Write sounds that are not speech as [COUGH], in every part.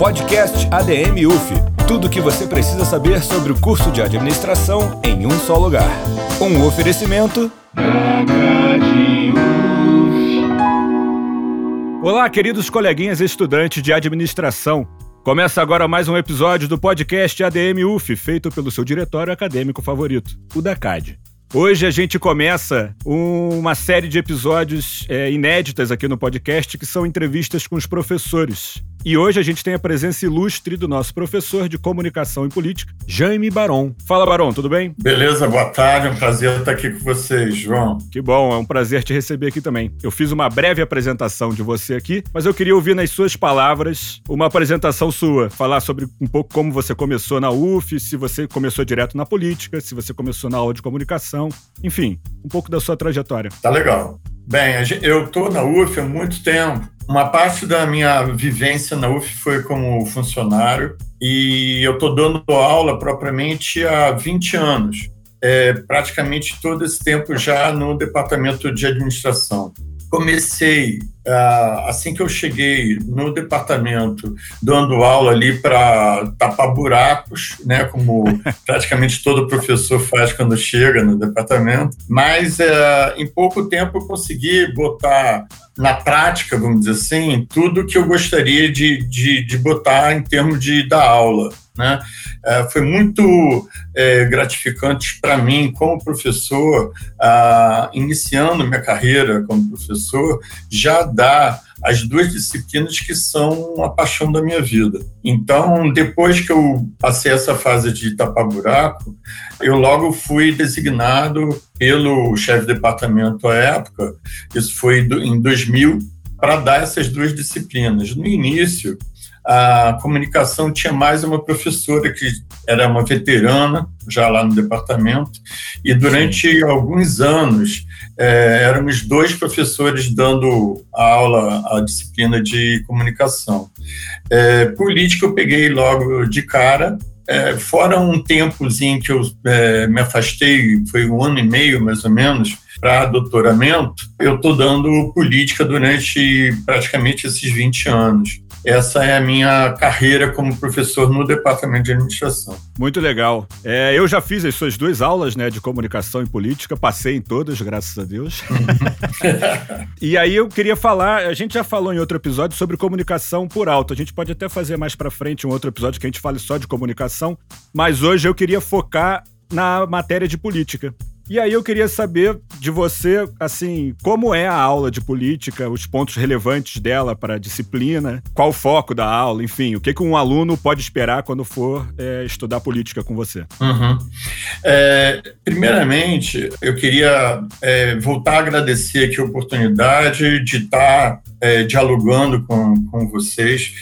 Podcast ADM UF. Tudo o que você precisa saber sobre o curso de administração em um só lugar. Um oferecimento. Olá, queridos coleguinhas estudantes de administração. Começa agora mais um episódio do podcast ADM UF, feito pelo seu diretório acadêmico favorito, o da. Hoje a gente começa uma série de episódios é, inéditas aqui no podcast, que são entrevistas com os professores. E hoje a gente tem a presença ilustre do nosso professor de comunicação e política, Jaime Baron. Fala, Baron, tudo bem? Beleza, boa tarde, é um prazer estar aqui com vocês, João. Que bom, é um prazer te receber aqui também. Eu fiz uma breve apresentação de você aqui, mas eu queria ouvir nas suas palavras uma apresentação sua, falar sobre um pouco como você começou na UF, se você começou direto na política, se você começou na aula de comunicação, enfim, um pouco da sua trajetória. Tá legal. Bem, eu estou na UF há muito tempo uma parte da minha vivência na UF foi como funcionário e eu estou dando aula propriamente há 20 anos. É, praticamente todo esse tempo já no departamento de administração comecei ah, assim que eu cheguei no departamento dando aula ali para tapar buracos, né, como [LAUGHS] praticamente todo professor faz quando chega no departamento. Mas eh, em pouco tempo eu consegui botar na prática, vamos dizer assim, tudo que eu gostaria de, de, de botar em termos de dar aula. Né? É, foi muito é, gratificante para mim, como professor, iniciando minha carreira como professor, já dar as duas disciplinas que são a paixão da minha vida. Então, depois que eu passei essa fase de tapar buraco, eu logo fui designado pelo chefe de departamento à época, isso foi em 2000, para dar essas duas disciplinas. No início, a comunicação tinha mais uma professora que era uma veterana, já lá no departamento, e durante alguns anos é, éramos dois professores dando a aula, a disciplina de comunicação. É, política eu peguei logo de cara, é, fora um tempozinho que eu é, me afastei, foi um ano e meio mais ou menos, para doutoramento, eu estou dando política durante praticamente esses 20 anos essa é a minha carreira como professor no departamento de administração. Muito legal. É, eu já fiz as suas duas aulas né, de comunicação e política, passei em todas, graças a Deus. [LAUGHS] e aí eu queria falar, a gente já falou em outro episódio sobre comunicação por alto. A gente pode até fazer mais para frente um outro episódio que a gente fale só de comunicação, mas hoje eu queria focar na matéria de política. E aí eu queria saber de você, assim, como é a aula de política, os pontos relevantes dela para a disciplina, qual o foco da aula, enfim, o que, que um aluno pode esperar quando for é, estudar política com você? Uhum. É, primeiramente, eu queria é, voltar a agradecer aqui a oportunidade de estar é, dialogando com, com vocês,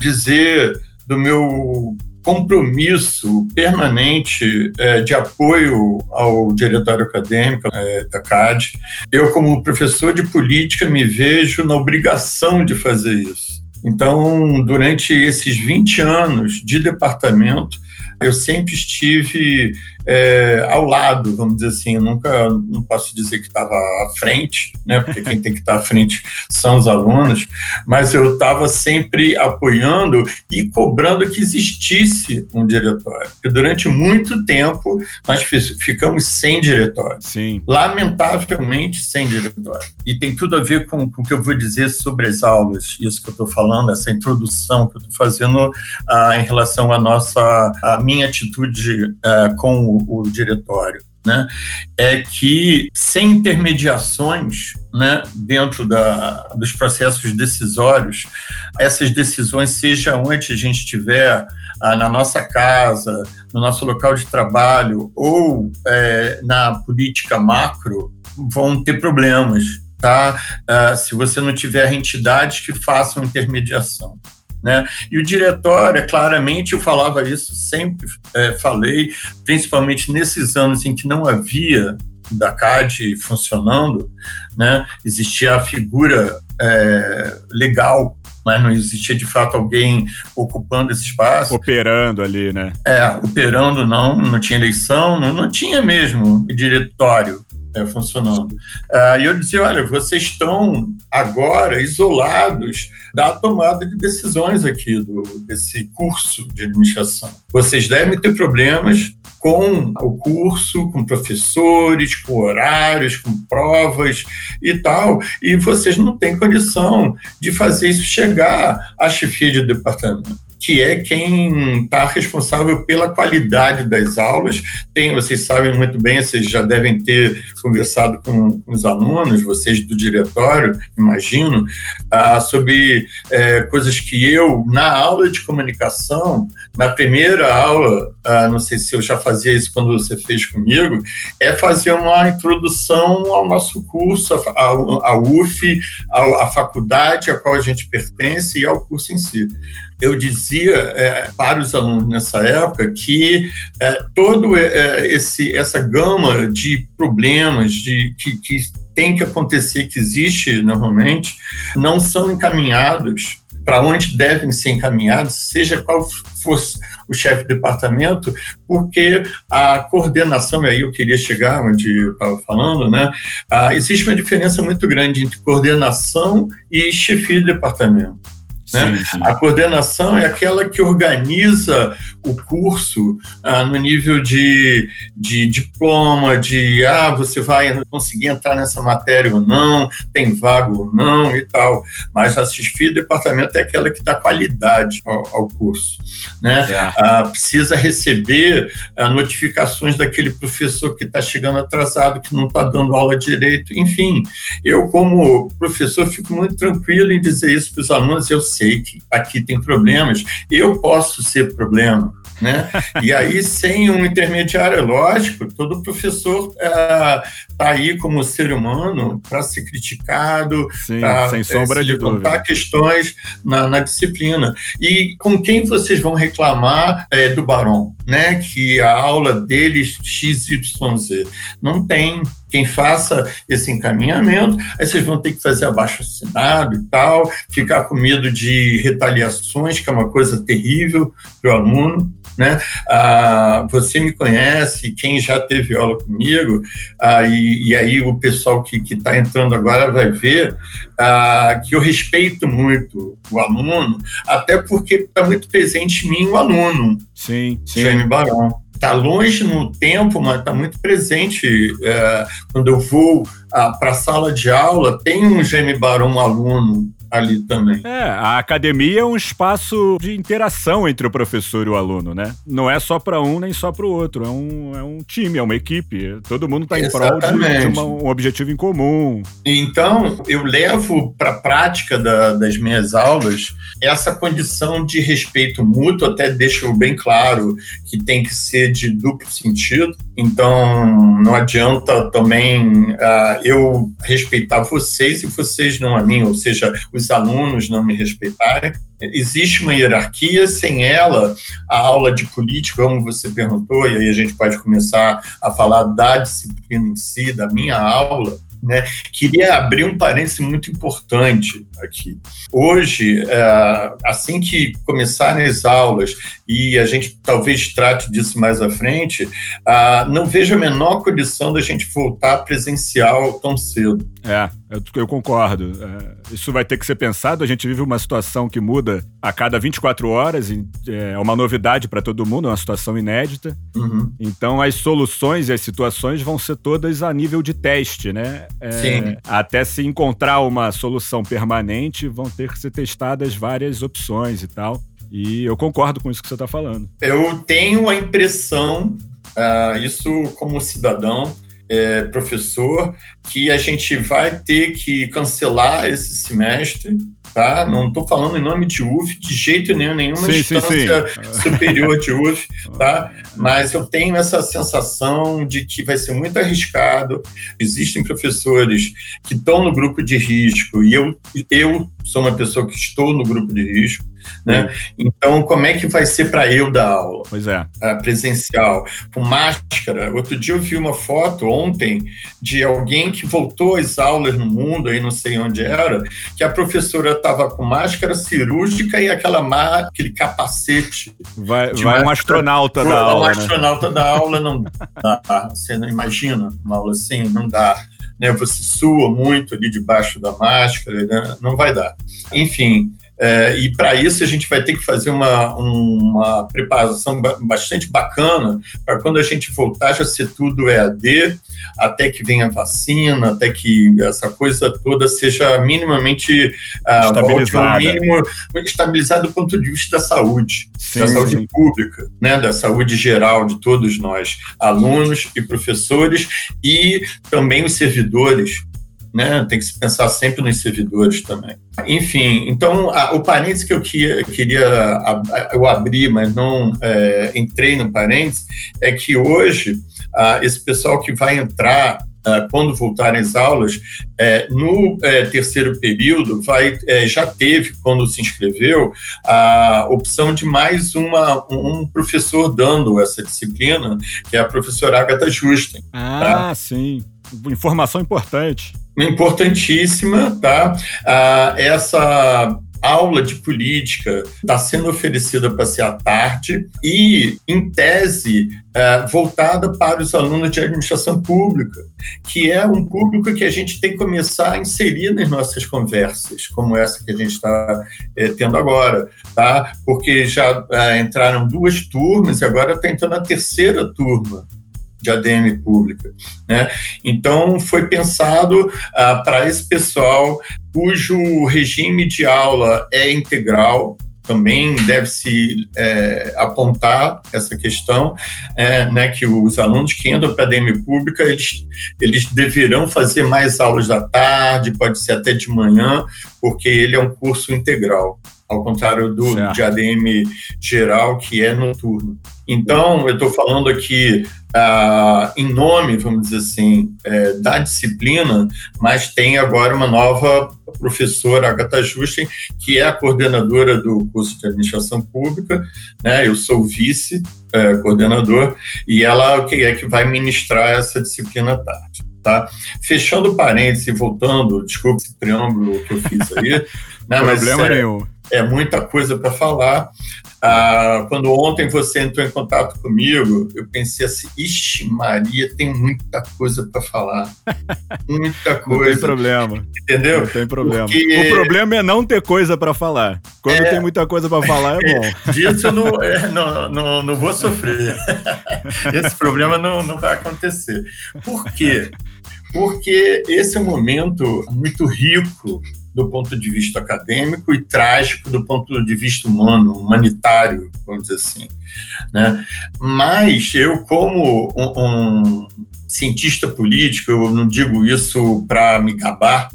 dizer do meu compromisso permanente é, de apoio ao diretório acadêmico é, da CAD. Eu, como professor de política, me vejo na obrigação de fazer isso. Então, durante esses 20 anos de departamento, eu sempre estive é, ao lado, vamos dizer assim, eu nunca não posso dizer que estava à frente, né, porque quem tem que estar à frente são os alunos, mas eu estava sempre apoiando e cobrando que existisse um diretório. Porque durante muito tempo nós ficamos sem diretório. Sim. Lamentavelmente sem diretório. E tem tudo a ver com, com o que eu vou dizer sobre as aulas, isso que eu estou falando, essa introdução que eu estou fazendo ah, em relação à nossa, à minha atitude ah, com o, diretório. Né, é que sem intermediações né, dentro da, dos processos decisórios, essas decisões, seja onde a gente estiver, ah, na nossa casa, no nosso local de trabalho ou é, na política macro, vão ter problemas. Tá? Ah, se você não tiver entidades que façam intermediação. Né? E o diretório, é claramente, eu falava isso, sempre é, falei, principalmente nesses anos em que não havia da CAD funcionando, né? existia a figura é, legal, mas não existia de fato alguém ocupando esse espaço. Operando ali, né? É, operando não, não tinha eleição, não, não tinha mesmo diretório é, funcionando. Uh, e eu dizia, olha, vocês estão agora isolados da tomada de decisões aqui do, desse curso de administração. Vocês devem ter problemas com o curso, com professores, com horários, com provas e tal, e vocês não têm condição de fazer isso chegar à chefia de departamento que é quem está responsável pela qualidade das aulas. Tem, vocês sabem muito bem, vocês já devem ter conversado com, com os alunos, vocês do diretório, imagino, ah, sobre é, coisas que eu, na aula de comunicação, na primeira aula, ah, não sei se eu já fazia isso quando você fez comigo, é fazer uma introdução ao nosso curso, à UF, à faculdade a qual a gente pertence e ao curso em si eu dizia é, para os alunos nessa época que é, todo é, esse essa gama de problemas de que, que tem que acontecer que existe normalmente não são encaminhados para onde devem ser encaminhados, seja qual fosse o chefe de departamento, porque a coordenação, e aí eu queria chegar onde eu estava falando, né? Ah, existe uma diferença muito grande entre coordenação e chefia de departamento. Né? Sim, sim. A coordenação é aquela que organiza o curso ah, no nível de, de diploma, de ah, você vai conseguir entrar nessa matéria ou não, tem vaga ou não e tal. Mas a do departamento é aquela que dá qualidade ao, ao curso. Né? É. Ah, precisa receber ah, notificações daquele professor que está chegando atrasado, que não está dando aula direito. Enfim, eu, como professor, fico muito tranquilo em dizer isso para os alunos. Eu sei que aqui tem problemas, eu posso ser problema. Né? E aí, [LAUGHS] sem um intermediário, é lógico, todo professor está é, aí como ser humano para ser criticado, pra, sem sombra é, de dúvida. questões na, na, disciplina. E com quem vocês vão reclamar é, do Barão, né? Que a aula deles XYZ não tem quem faça esse encaminhamento, aí vocês vão ter que fazer abaixo assinado e tal, ficar com medo de retaliações, que é uma coisa terrível para o aluno. Né? Ah, você me conhece, quem já teve aula comigo, ah, e, e, aí o pessoal que está entrando agora vai ver ah, que eu respeito muito o aluno, até porque está muito presente em mim o aluno. Sim, sim. Jaime Barão está longe no tempo, mas está muito presente. É, quando eu vou ah, para a sala de aula, tem um Gêmeo Barão aluno ali também. É, a academia é um espaço de interação entre o professor e o aluno, né? Não é só para um nem só para o outro, é um, é um time, é uma equipe. Todo mundo está em prol de, de uma, um objetivo em comum. Então, eu levo para a prática da, das minhas aulas essa condição de respeito mútuo, até deixo bem claro que tem que ser de duplo sentido. Então, não adianta também uh, eu respeitar vocês e vocês não a mim, ou seja, os alunos não me respeitarem. Existe uma hierarquia, sem ela, a aula de política, como você perguntou, e aí a gente pode começar a falar da disciplina em si, da minha aula, né? Queria abrir um parênteses muito importante aqui. Hoje, é, assim que começarem as aulas, e a gente talvez trate disso mais à frente, não vejo a menor condição da gente voltar presencial tão cedo. É, eu, eu concordo. É, isso vai ter que ser pensado. A gente vive uma situação que muda a cada 24 horas, é uma novidade para todo mundo, é uma situação inédita. Uhum. Então, as soluções e as situações vão ser todas a nível de teste, né? É, Sim. Até se encontrar uma solução permanente, vão ter que ser testadas várias opções e tal. E eu concordo com isso que você está falando. Eu tenho a impressão, uh, isso como cidadão, é, professor, que a gente vai ter que cancelar esse semestre tá? Não estou falando em nome de UF, de jeito nenhum, nenhuma sim, instância sim, sim. [LAUGHS] superior de UF, tá? Mas eu tenho essa sensação de que vai ser muito arriscado. Existem professores que estão no grupo de risco e eu, eu sou uma pessoa que estou no grupo de risco, né? Então, como é que vai ser para eu dar aula? Pois é. presencial, com máscara. Outro dia eu vi uma foto ontem de alguém que voltou às aulas no mundo, aí não sei onde era, que a professora estava com máscara cirúrgica e aquela aquele capacete. Vai, vai um astronauta da aula. Um né? astronauta da aula não dá. Você não imagina uma aula assim? Não dá né, você sua muito ali debaixo da máscara, né, não vai dar. Enfim, é, e para isso a gente vai ter que fazer uma, uma preparação bastante bacana para quando a gente voltar já ser tudo EAD, até que venha a vacina, até que essa coisa toda seja minimamente uh, estabilizada. mínimo estabilizada do ponto de vista da saúde, sim, da saúde sim. pública, né, da saúde geral de todos nós, alunos e professores e também os servidores né? Tem que se pensar sempre nos servidores também. Enfim, então a, o parênteses que eu queria, queria eu abrir, mas não é, entrei no parênteses, é que hoje esse pessoal que vai entrar quando voltarem às aulas, é, no é, terceiro período, vai, é, já teve, quando se inscreveu, a opção de mais uma, um professor dando essa disciplina, que é a professora Agatha Justen. Ah, tá? sim. Informação importante importantíssima, tá? Ah, essa aula de política está sendo oferecida para ser à tarde e, em tese, é, voltada para os alunos de administração pública, que é um público que a gente tem que começar a inserir nas nossas conversas, como essa que a gente está é, tendo agora, tá? Porque já é, entraram duas turmas e agora está entrando a terceira turma de ADM pública. Né? Então, foi pensado ah, para esse pessoal cujo regime de aula é integral, também deve-se é, apontar essa questão, é, né, que os alunos que entram para a ADM pública, eles, eles deverão fazer mais aulas da tarde, pode ser até de manhã, porque ele é um curso integral ao contrário do certo. de ADM geral, que é noturno. Então, eu estou falando aqui ah, em nome, vamos dizer assim, é, da disciplina, mas tem agora uma nova professora, Agatha Justen, que é a coordenadora do curso de administração pública, né? eu sou vice é, e ela que é que vai ministrar essa disciplina à tarde. Tá? Fechando parênteses e voltando, desculpa esse preâmbulo que eu fiz aí, [LAUGHS] né, Problema é, nenhum. É muita coisa para falar. Ah, quando ontem você entrou em contato comigo, eu pensei assim: ixi, Maria, tem muita coisa para falar. [LAUGHS] Muita coisa. Não tem problema. Entendeu? Não tem problema. Porque... O problema é não ter coisa para falar. Quando é... tem muita coisa para falar, é bom. [LAUGHS] Disso eu não, é, não, não, não vou sofrer. [LAUGHS] Esse problema não, não vai acontecer. Por quê? Porque esse é um momento muito rico do ponto de vista acadêmico e trágico do ponto de vista humano, humanitário, vamos dizer assim. Né? Mas eu, como um, um cientista político, eu não digo isso para me gabar,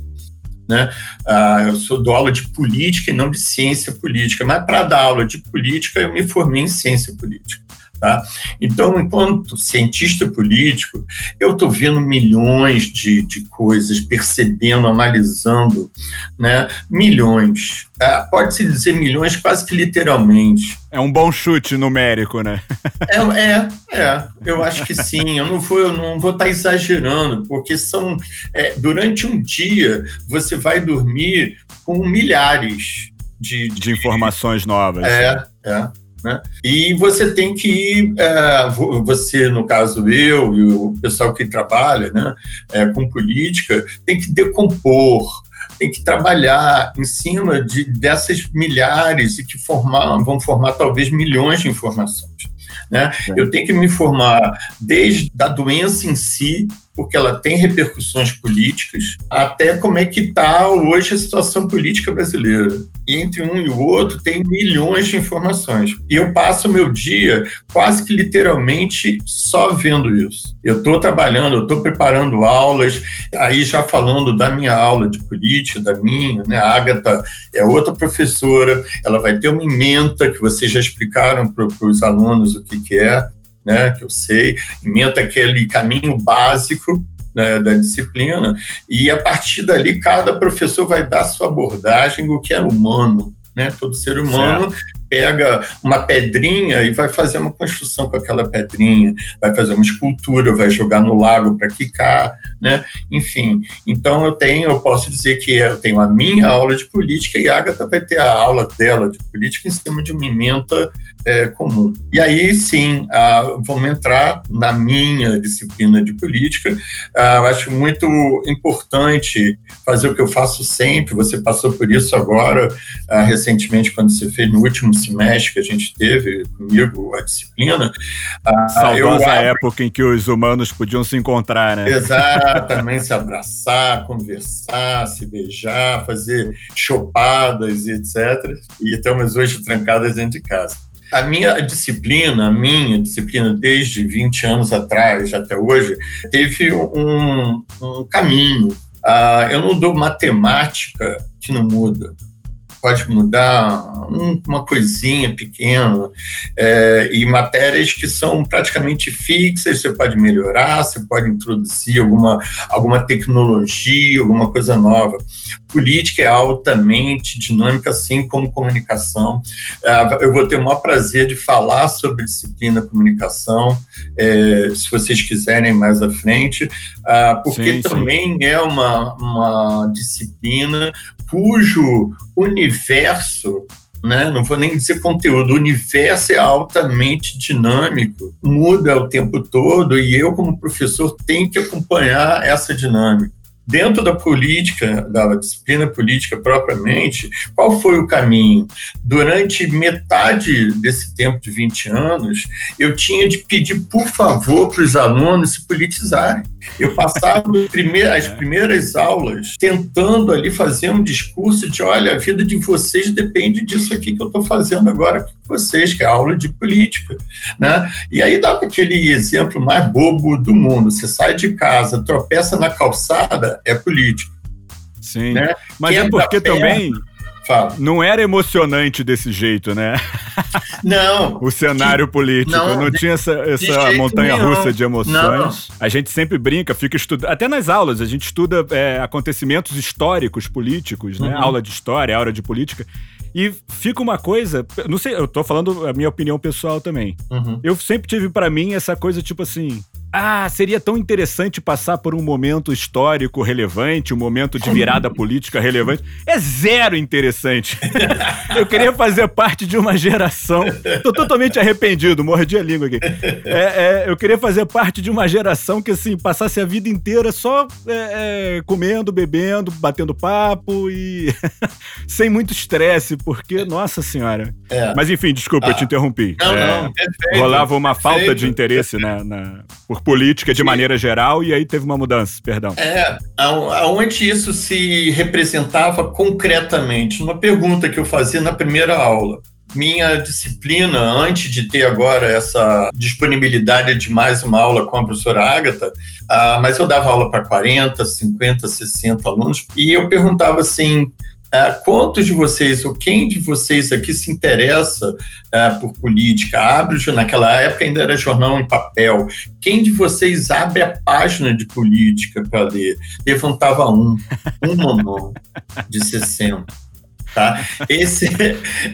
né? Ah, eu sou do aula de política e não de ciência política, mas para dar aula de política eu me formei em ciência política. Tá? Então, enquanto cientista político, eu estou vendo milhões de, de coisas, percebendo, analisando, né? milhões. É, Pode-se dizer milhões quase que literalmente. É um bom chute numérico, né? é, é, é, eu acho que sim. Eu não vou, eu não vou estar tá exagerando, porque são é, durante um dia você vai dormir com milhares de, de, de informações novas. É, é. Né? E você tem que, é, você, no caso eu e o pessoal que trabalha né, é, com política, tem que decompor, tem que trabalhar em cima de, dessas milhares e que formar, vão formar talvez milhões de informações. Né? Eu tenho que me informar desde a doença em si, porque ela tem repercussões políticas, até como é que está hoje a situação política brasileira. E entre um e o outro tem milhões de informações. E eu passo o meu dia quase que literalmente só vendo isso. Eu estou trabalhando, eu estou preparando aulas, aí já falando da minha aula de política, da minha, né? A Agatha é outra professora, ela vai ter uma ementa que vocês já explicaram para os alunos o que, que é né, que eu sei, inventa aquele caminho básico, né, da disciplina, e a partir dali cada professor vai dar sua abordagem, o que é humano. Né? Todo ser humano certo pega uma pedrinha e vai fazer uma construção com aquela pedrinha, vai fazer uma escultura, vai jogar no lago para quicar, né? Enfim, então eu tenho, eu posso dizer que eu tenho a minha aula de política e a Agatha vai ter a aula dela de política em cima de uma emenda é, comum. E aí sim, ah, vamos entrar na minha disciplina de política. Ah, eu acho muito importante fazer o que eu faço sempre. Você passou por isso agora, ah, recentemente, quando você fez no último semestre que a gente teve comigo a disciplina. Ah, Saudosa época em que os humanos podiam se encontrar, né? Exatamente, se abraçar, conversar, se beijar, fazer chopadas e etc. E estamos hoje trancadas dentro de casa. A minha disciplina, a minha disciplina desde 20 anos atrás até hoje, teve um, um caminho. Uh, eu não dou matemática que não muda pode mudar uma coisinha pequena, é, e matérias que são praticamente fixas, você pode melhorar, você pode introduzir alguma, alguma tecnologia, alguma coisa nova. Política é altamente dinâmica, assim como comunicação. É, eu vou ter o maior prazer de falar sobre disciplina comunicação, é, se vocês quiserem mais à frente, é, porque sim, também sim. é uma, uma disciplina cujo universo né? não vou nem dizer conteúdo, o universo é altamente dinâmico, muda o tempo todo e eu, como professor, tenho que acompanhar essa dinâmica dentro da política, da disciplina política propriamente, qual foi o caminho? Durante metade desse tempo de 20 anos, eu tinha de pedir, por favor, para os alunos se politizarem. Eu passava as primeiras aulas tentando ali fazer um discurso de: olha, a vida de vocês depende disso aqui que eu estou fazendo agora com vocês, que é aula de política. Né? E aí dá aquele exemplo mais bobo do mundo: você sai de casa, tropeça na calçada, é político. Sim. Né? Mas Quem é porque também Fala. não era emocionante desse jeito, né? Não. [LAUGHS] o cenário que, político. Não, não tinha essa, essa montanha nenhum. russa de emoções. Não. A gente sempre brinca, fica estudando. Até nas aulas, a gente estuda é, acontecimentos históricos políticos, né? Uhum. Aula de história, aula de política. E fica uma coisa, não sei, eu tô falando a minha opinião pessoal também. Uhum. Eu sempre tive para mim essa coisa tipo assim, ah, seria tão interessante passar por um momento histórico relevante, um momento de virada política relevante. É zero interessante. [LAUGHS] eu queria fazer parte de uma geração. Tô totalmente arrependido, mordi a língua aqui. É, é, eu queria fazer parte de uma geração que, assim, passasse a vida inteira só é, é comendo, bebendo, batendo papo e [LAUGHS] sem muito estresse, porque, nossa senhora. É. Mas enfim, desculpa, ah. eu te interrompi. Não, não, é, perfeito, Rolava uma perfeito. falta de interesse na, na por por política de maneira geral e aí teve uma mudança, perdão. É, aonde isso se representava concretamente? Uma pergunta que eu fazia na primeira aula. Minha disciplina, antes de ter agora essa disponibilidade de mais uma aula com a professora Agatha, uh, mas eu dava aula para 40, 50, 60 alunos, e eu perguntava assim: Uh, quantos de vocês, ou quem de vocês aqui se interessa uh, por política? Abre, naquela época ainda era jornal em papel. Quem de vocês abre a página de política para ler? Levantava um, um mamão de 60. Tá? Esse,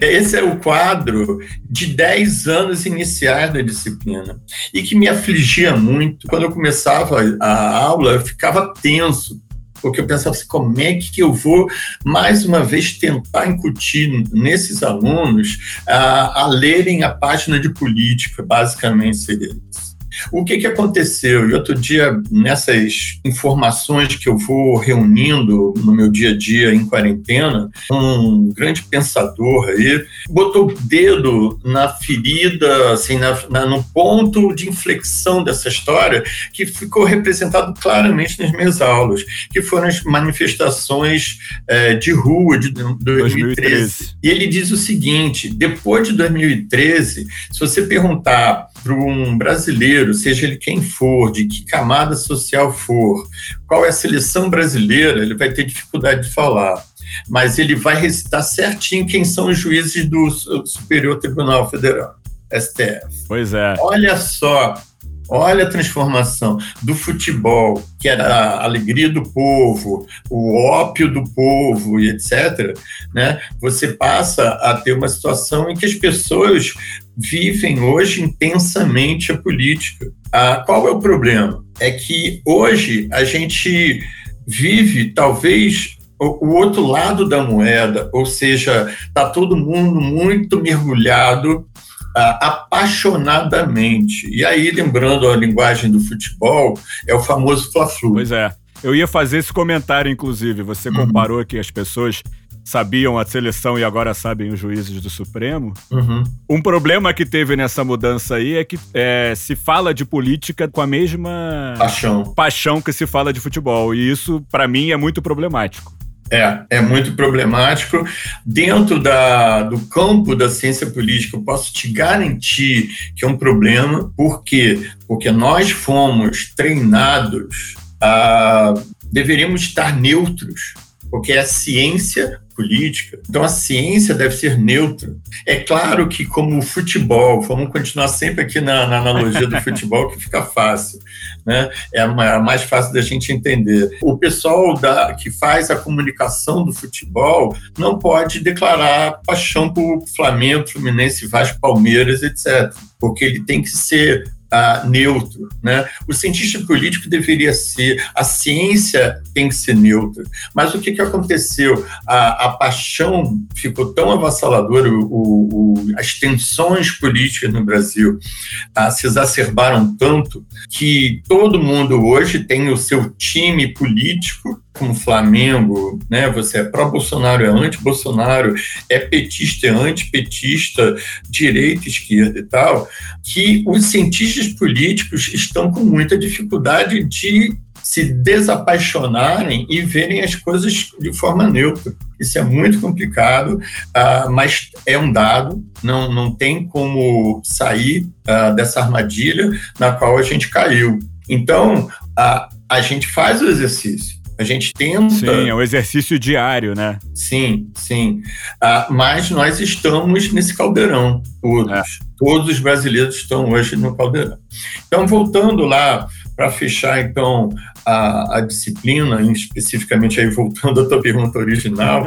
esse é o quadro de 10 anos iniciais da disciplina e que me afligia muito. Quando eu começava a aula, eu ficava tenso, porque eu pensava assim, como é que eu vou, mais uma vez, tentar incutir nesses alunos a, a lerem a página de política, basicamente seria isso. O que, que aconteceu? E outro dia, nessas informações que eu vou reunindo no meu dia a dia em quarentena, um grande pensador aí botou o dedo na ferida, assim, na, na, no ponto de inflexão dessa história que ficou representado claramente nas minhas aulas, que foram as manifestações é, de rua de 2013. 2013. E ele diz o seguinte: depois de 2013, se você perguntar para um brasileiro, seja ele quem for, de que camada social for, qual é a seleção brasileira, ele vai ter dificuldade de falar. Mas ele vai recitar certinho quem são os juízes do Superior Tribunal Federal, STF. Pois é. Olha só olha a transformação do futebol, que era a alegria do povo, o ópio do povo e etc., né? você passa a ter uma situação em que as pessoas vivem hoje intensamente a política. Ah, qual é o problema? É que hoje a gente vive talvez o, outro lado da moeda, ou seja, está todo mundo muito mergulhado ah, apaixonadamente. E aí, lembrando a linguagem do futebol, é o famoso Fla-Flu. Pois é. Eu ia fazer esse comentário, inclusive. Você uhum. comparou que as pessoas sabiam a seleção e agora sabem os juízes do Supremo. Uhum. Um problema que teve nessa mudança aí é que é, se fala de política com a mesma paixão, paixão que se fala de futebol. E isso, para mim, é muito problemático. É, é muito problemático. Dentro da, do campo da ciência política, eu posso te garantir que é um problema. Por quê? Porque nós fomos treinados a. deveríamos estar neutros, porque é a ciência política. Então a ciência deve ser neutra. É claro que, como o futebol, vamos continuar sempre aqui na, na analogia do [LAUGHS] futebol, que fica fácil, né? é mais fácil da gente entender. O pessoal da, que faz a comunicação do futebol não pode declarar paixão por Flamengo, Fluminense, Vasco, Palmeiras, etc. Porque ele tem que ser neutro. Né? O cientista político deveria ser, a ciência tem que ser neutra. Mas o que, que aconteceu? A, a paixão ficou tão avassaladora, o, o, as tensões políticas no Brasil uh, se exacerbaram tanto que todo mundo hoje tem o seu time político como Flamengo, né? Você é pró-Bolsonaro, é anti-Bolsonaro, é petista, é antipetista, direita, esquerda e tal, que os cientistas políticos estão com muita dificuldade de se desapaixonarem e verem as coisas de forma neutra. Isso é muito complicado, uh, mas é um dado, não, não tem como sair uh, dessa armadilha na qual a gente caiu. Então, uh, a gente faz o exercício, a gente tenta. Sim, é um exercício diário, né? Sim, sim. Ah, mas nós estamos nesse caldeirão, todos. É. Todos os brasileiros estão hoje no caldeirão. Então, voltando lá para fechar, então, a, a, disciplina, especificamente aí voltando à tua pergunta original,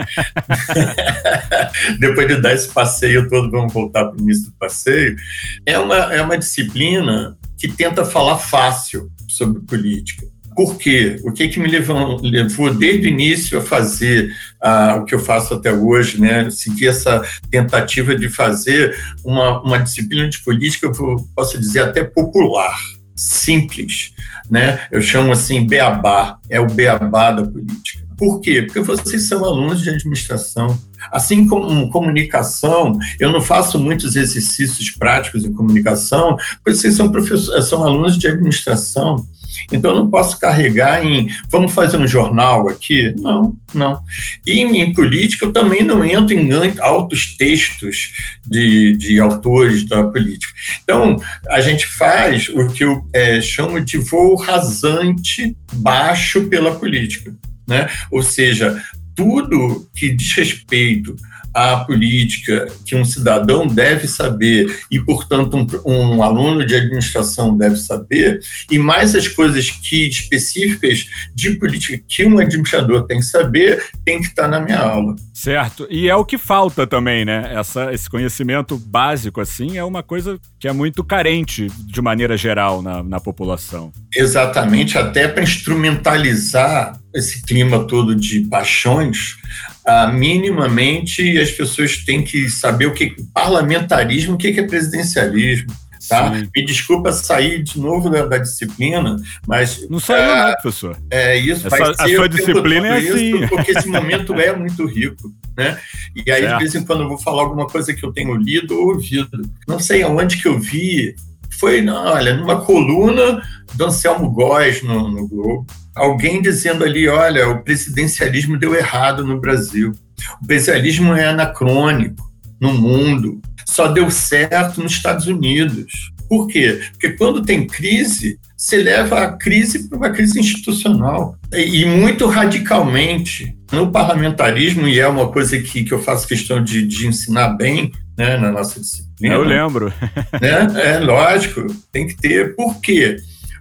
[LAUGHS] depois de dar esse passeio todo, vamos voltar para o início do passeio, é uma, é uma disciplina que tenta falar fácil sobre política. Por quê? O que, que me levou, levou desde o início a fazer uh, o que eu faço até hoje, né? seguir essa tentativa de fazer uma, uma disciplina de política, eu posso dizer até popular, simples. Né? Eu chamo assim beabá, é o beabá da política. Por quê? Porque vocês são alunos de administração. Assim como comunicação, eu não faço muitos exercícios práticos em comunicação, porque vocês são, são alunos de administração. Então, eu não posso carregar em vamos fazer um jornal aqui. Não, não. E em política, eu também não entro em altos textos de, de autores da política. Então, a gente faz o que eu é, chamo de voo rasante baixo pela política. Né? Ou seja, tudo que diz respeito a política que um cidadão deve saber e, portanto, um, um, aluno de administração deve saber, e mais as coisas que específicas de política que um administrador tem que saber, tem que estar na minha aula. Certo. E é o que falta também, né? Essa, esse conhecimento básico, assim, é uma coisa que é muito carente de maneira geral na, na população. Exatamente, até para instrumentalizar esse clima todo de paixões, ah, minimamente as pessoas têm que saber o que é parlamentarismo, o que é presidencialismo. Tá? Me desculpa sair de novo da, da disciplina, mas. Não saiu, é, não, professor. É isso. Essa, vai ser a sua disciplina é assim. Porque esse momento é muito rico. Né? E aí, certo. de vez em quando, eu vou falar alguma coisa que eu tenho lido ou ouvido. Não sei aonde que eu vi. Foi, olha, numa coluna do Anselmo Góes no, no Globo alguém dizendo ali: olha, o presidencialismo deu errado no Brasil. O presidencialismo é anacrônico no mundo, só deu certo nos Estados Unidos. Por quê? Porque quando tem crise, você leva a crise para uma crise institucional. E, muito radicalmente. No parlamentarismo, e é uma coisa que, que eu faço questão de, de ensinar bem né, na nossa disciplina. Eu lembro. [LAUGHS] Né? É lógico, tem que ter. Por quê?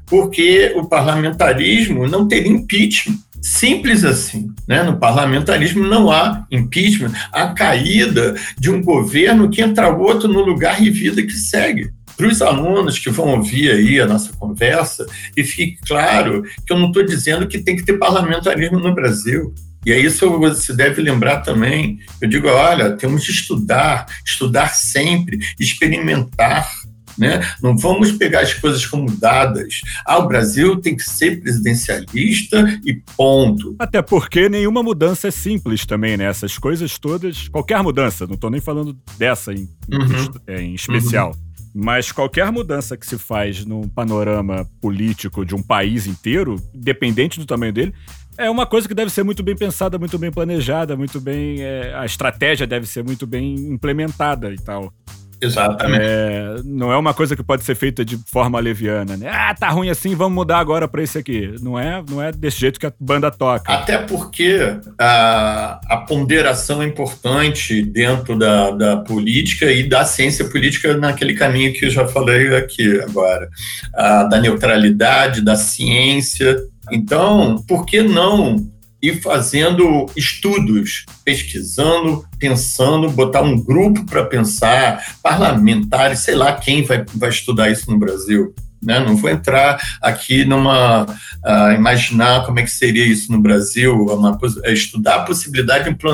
Porque o parlamentarismo não teria impeachment. Simples assim. Né? No parlamentarismo não há impeachment, há caída de um governo que entra outro no lugar e vida que segue para os alunos que vão ouvir aí a nossa conversa, e fique claro que eu não estou dizendo que tem que ter parlamentarismo no Brasil. E é isso que você deve lembrar também. Eu digo, olha, temos de estudar, estudar sempre, experimentar. Né? Não vamos pegar as coisas como dadas. Ah, o Brasil tem que ser presidencialista e ponto. Até porque nenhuma mudança é simples também, né? Essas coisas todas, qualquer mudança, não estou nem falando dessa em, uhum. em especial. Uhum. Mas qualquer mudança que se faz no panorama político de um país inteiro, dependente do tamanho dele, é uma coisa que deve ser muito bem pensada, muito bem planejada, muito bem. É, a estratégia deve ser muito bem implementada e tal. Exatamente. É, não é uma coisa que pode ser feita de forma leviana, né? Ah, tá ruim assim, vamos mudar agora para esse aqui. Não é, não é desse jeito que a banda toca. Até porque a, a ponderação é importante dentro da, da política e da ciência política naquele caminho que eu já falei aqui agora. A, da neutralidade, da ciência. Então, por que não e fazendo estudos, pesquisando, pensando, botar um grupo para pensar, parlamentares, sei lá quem vai, vai estudar isso no Brasil. Né? Não vou entrar aqui numa uh, imaginar como é que seria isso no Brasil, uma, é estudar a possibilidade de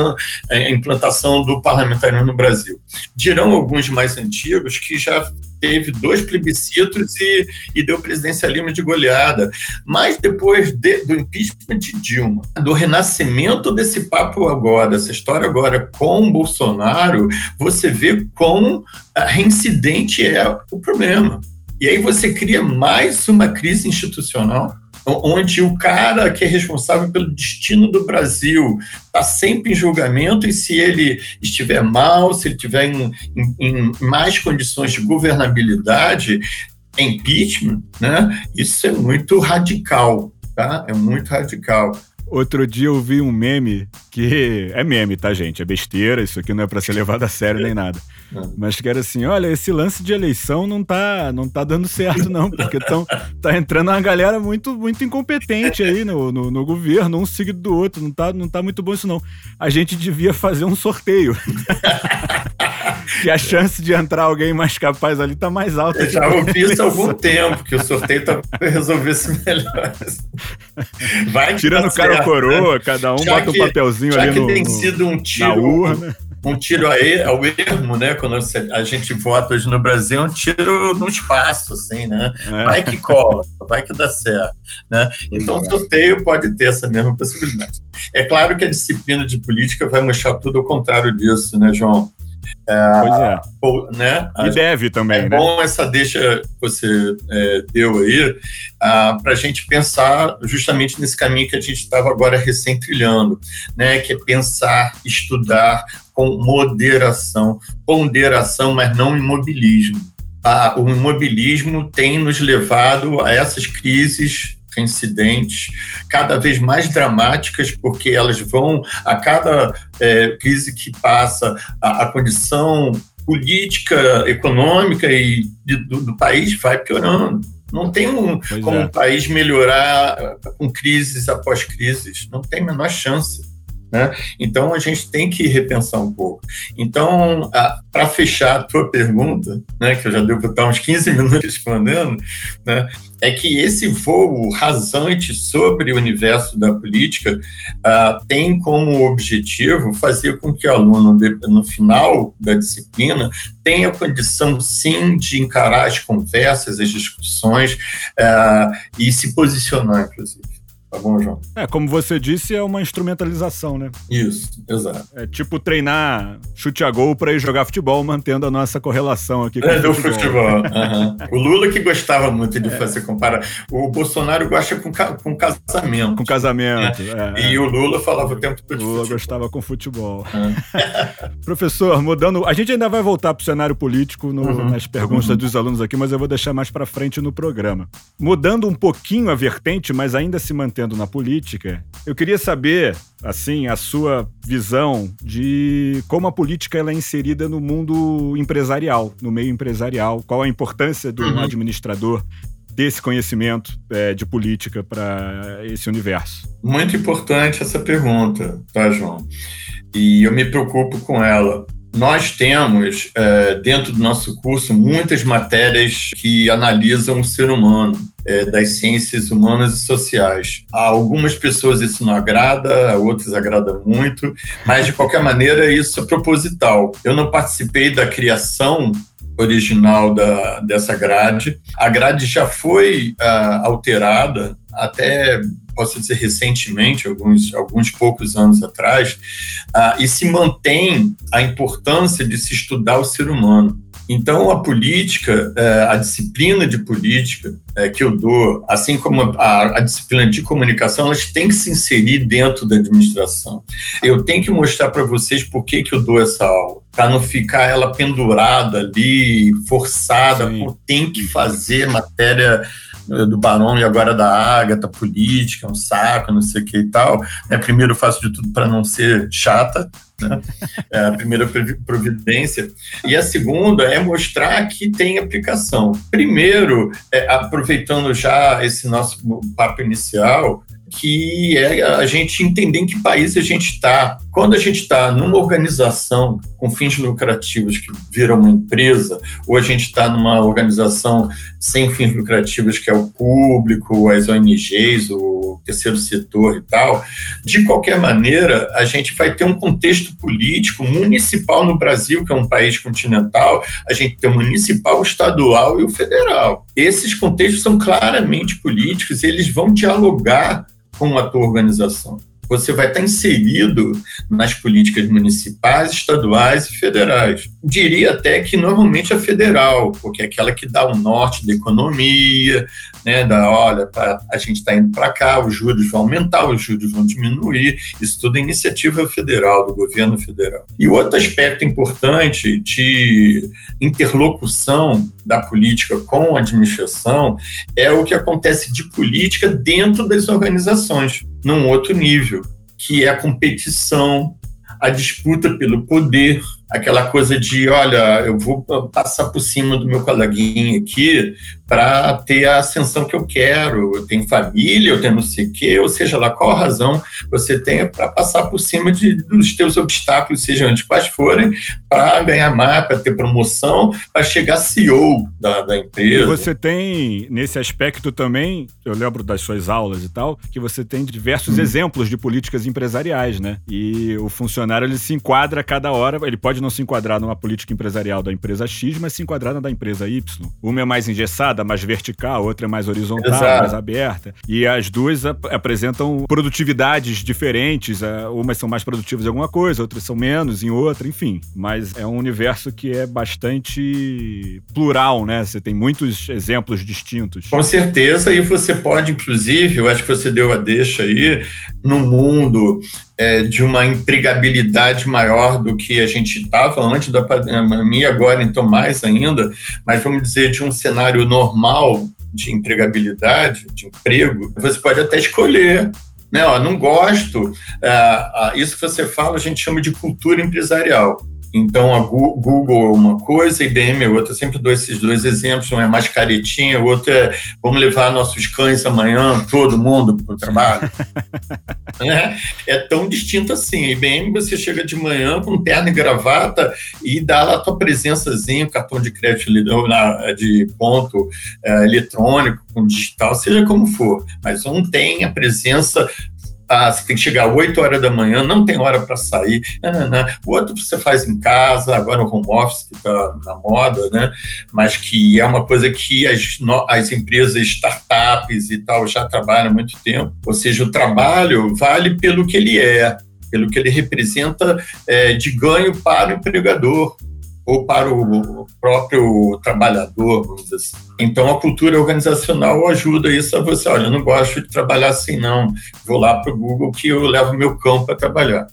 é, implantação do parlamentarismo no Brasil. Dirão alguns mais antigos que já teve dois plebiscitos e, e deu presidencialismo de goleada. Mas depois de, do impeachment de Dilma, do renascimento desse papo agora, dessa história agora com Bolsonaro, você vê quão reincidente é o problema. E aí você cria mais uma crise institucional onde o cara que é responsável pelo destino do Brasil está sempre em julgamento e se ele estiver mal, se ele estiver em, em, em mais condições de governabilidade, é impeachment, né? Isso é muito radical, tá? É muito radical. Outro dia eu vi um meme que é meme, tá, gente? É besteira, isso aqui não é para ser levado a sério nem nada. É. Mas que era assim, olha, esse lance de eleição não tá, não tá dando certo não, porque tão, tá entrando uma galera muito, muito incompetente aí no, no, no governo, um seguido do outro, não tá, não tá muito bom isso não. A gente devia fazer um sorteio. [LAUGHS] que a chance de entrar alguém mais capaz ali tá mais alta. Eu já ouvi isso há algum tempo, que o sorteio tá isso melhor. Vai Tirando o cara ou coroa, cada um já bota que, um papelzinho ali no, tem sido um tiro, um tiro ao ermo, né? Quando a gente vota hoje no Brasil, é um tiro no espaço, assim, né? É. Vai que cola, vai que dá certo, né? Então, o sorteio pode ter essa mesma possibilidade. É claro que a disciplina de política vai mostrar tudo o contrário disso, né, João? É, pois é. Né? E deve também, é né? bom essa deixa que você é, deu aí ah, para a gente pensar justamente nesse caminho que a gente estava agora recém-trilhando, né? que é pensar, estudar com moderação, ponderação, mas não imobilismo. Ah, o imobilismo tem nos levado a essas crises incidentes cada vez mais dramáticas, porque elas vão, a cada é, crise que passa, a, a condição política, econômica e de, do, do, país vai piorando. Não tem um, como é. o país melhorar com crises após crises, não tem a menor chance. Né? Então a gente tem que repensar um pouco. Então, para fechar a tua pergunta, né, que eu já devo estar uns 15 [LAUGHS] minutos respondendo, né, é que esse voo rasante sobre o universo da política uh, tem como objetivo fazer com que o aluno, no final da disciplina, tenha condição, sim, de encarar as conversas, as discussões uh, e se posicionar, inclusive. Tá bom, João? É, como você disse, é uma instrumentalização, né? Isso, exato. É tipo treinar chute a gol para ir jogar futebol, mantendo a nossa correlação aqui com é, o futebol. futebol. [LAUGHS] Uhum. o Lula que gostava muito de é. fazer comparar. O Bolsonaro gosta com, com casamento. Com casamento, é. é. E o Lula falava o tempo todo Lula futebol. gostava com futebol. [LAUGHS] [LAUGHS] Professor, mudando... A gente ainda vai voltar para o cenário político no, uhum. nas perguntas uhum. dos alunos aqui, mas eu vou deixar mais para frente no programa. Mudando um pouquinho a vertente, mas ainda se mantendo acontecendo na política. Eu queria saber, assim, a sua visão de como a política ela é inserida no mundo empresarial, no meio empresarial. Qual a importância do uhum. administrador ter esse conhecimento é, de política para esse universo? Muito importante essa pergunta, tá, João? E eu me preocupo com ela. Nós temos, é, dentro do nosso curso, muitas matérias que analisam o ser humano, é, das ciências humanas e sociais. A algumas pessoas isso não agrada, a outras agrada muito, mas de qualquer maneira isso é proposital. Eu não participei da criação original da, dessa grade. A grade já foi uh, alterada até posso dizer recentemente, alguns, alguns poucos anos atrás, uh, e se mantém a importância de se estudar o ser humano. Então, a política, é, a disciplina de política é, que eu dou, assim como a, disciplina de comunicação, elas têm que se inserir dentro da administração. Eu tenho que mostrar para vocês por que, que eu dou essa aula, para não ficar ela pendurada ali, forçada, tem que fazer matéria do Barão e agora da Ágata, política, um saco, não sei o que e tal. Né? Primeiro faço de tudo para não ser chata, né? É a primeira providência. E a segunda é mostrar que tem aplicação. Primeiro, é, aproveitando já esse nosso papo inicial, que é a gente entender em que país a gente está. Quando a gente está numa organização com fins lucrativos que vira uma empresa, ou a gente está numa organização sem fins lucrativos que é o público, as ONGs, o terceiro setor e tal, de qualquer maneira, a gente vai ter um contexto político municipal no Brasil, que é um país continental, a gente tem o municipal, o estadual e o federal. Esses contextos são claramente políticos eles vão dialogar com a tua organização. Você vai estar inserido nas políticas municipais, estaduais e federais. Diria até que normalmente a federal, porque é aquela que dá o norte da economia, né, da olha, a gente está indo para cá, os juros vão aumentar, os juros vão diminuir. Isso tudo é iniciativa federal, do governo federal. E outro aspecto importante de interlocução da política com a administração é o que acontece de política dentro das organizações, num outro nível, que é a competição, a disputa pelo poder, aquela coisa de, olha, eu vou passar por cima do meu coleguinha aqui para ter a ascensão que eu quero. Eu tenho família, eu tenho não sei o quê, ou seja lá qual razão você tem para passar por cima de, dos teus obstáculos, sejam onde quais forem, para ganhar mais, para ter promoção, para chegar CEO da, da empresa. E você tem, nesse aspecto também, eu lembro das suas aulas e tal, que você tem diversos hum. exemplos de políticas empresariais, né? E o funcionário ele se enquadra a cada hora, ele pode não se enquadrar numa política empresarial da empresa X, mas se enquadrar na da empresa Y. Uma é mais engessada, mais vertical, a outra é mais horizontal, Exato. mais aberta. E as duas ap apresentam produtividades diferentes. Umas são mais produtivas em alguma coisa, outras são menos em outra, enfim. Mas é um universo que é bastante plural, né? Você tem muitos exemplos distintos. Com certeza, e você pode, inclusive, eu acho que você deu a deixa aí, no mundo é, de uma empregabilidade maior do que a gente estava antes da pandemia, agora então mais ainda, mas vamos dizer de um cenário normal de empregabilidade, de emprego, você pode até escolher né, ó, não gosto, é, isso que você fala a gente chama de cultura empresarial. Então, a Google é uma coisa, a IBM é outra. Eu sempre dou esses dois exemplos. Um é mais caretinha, o outro é vamos levar nossos cães amanhã, todo mundo, para o trabalho. é, é, tão distinto assim. A IBM, você chega de manhã com terno e gravata e dá lá a tua presençazinha, cartão de crédito de ponto é, eletrônico, com digital, seja como for. Mas um tem a presença ah, você tem que chegar às 8 horas da manhã, não tem hora para sair. O outro você faz em casa, agora o home office que está na moda, né? mas que é uma coisa que as, as empresas, startups e tal já trabalham há muito tempo. Ou seja, o trabalho vale pelo que ele é, pelo que ele representa é, de ganho para o empregador ou para o próprio trabalhador, vamos dizer assim. Então, a cultura organizacional ajuda isso a você. Olha, eu não gosto de trabalhar assim, não. Vou lá para o Google que eu levo meu cão para trabalhar.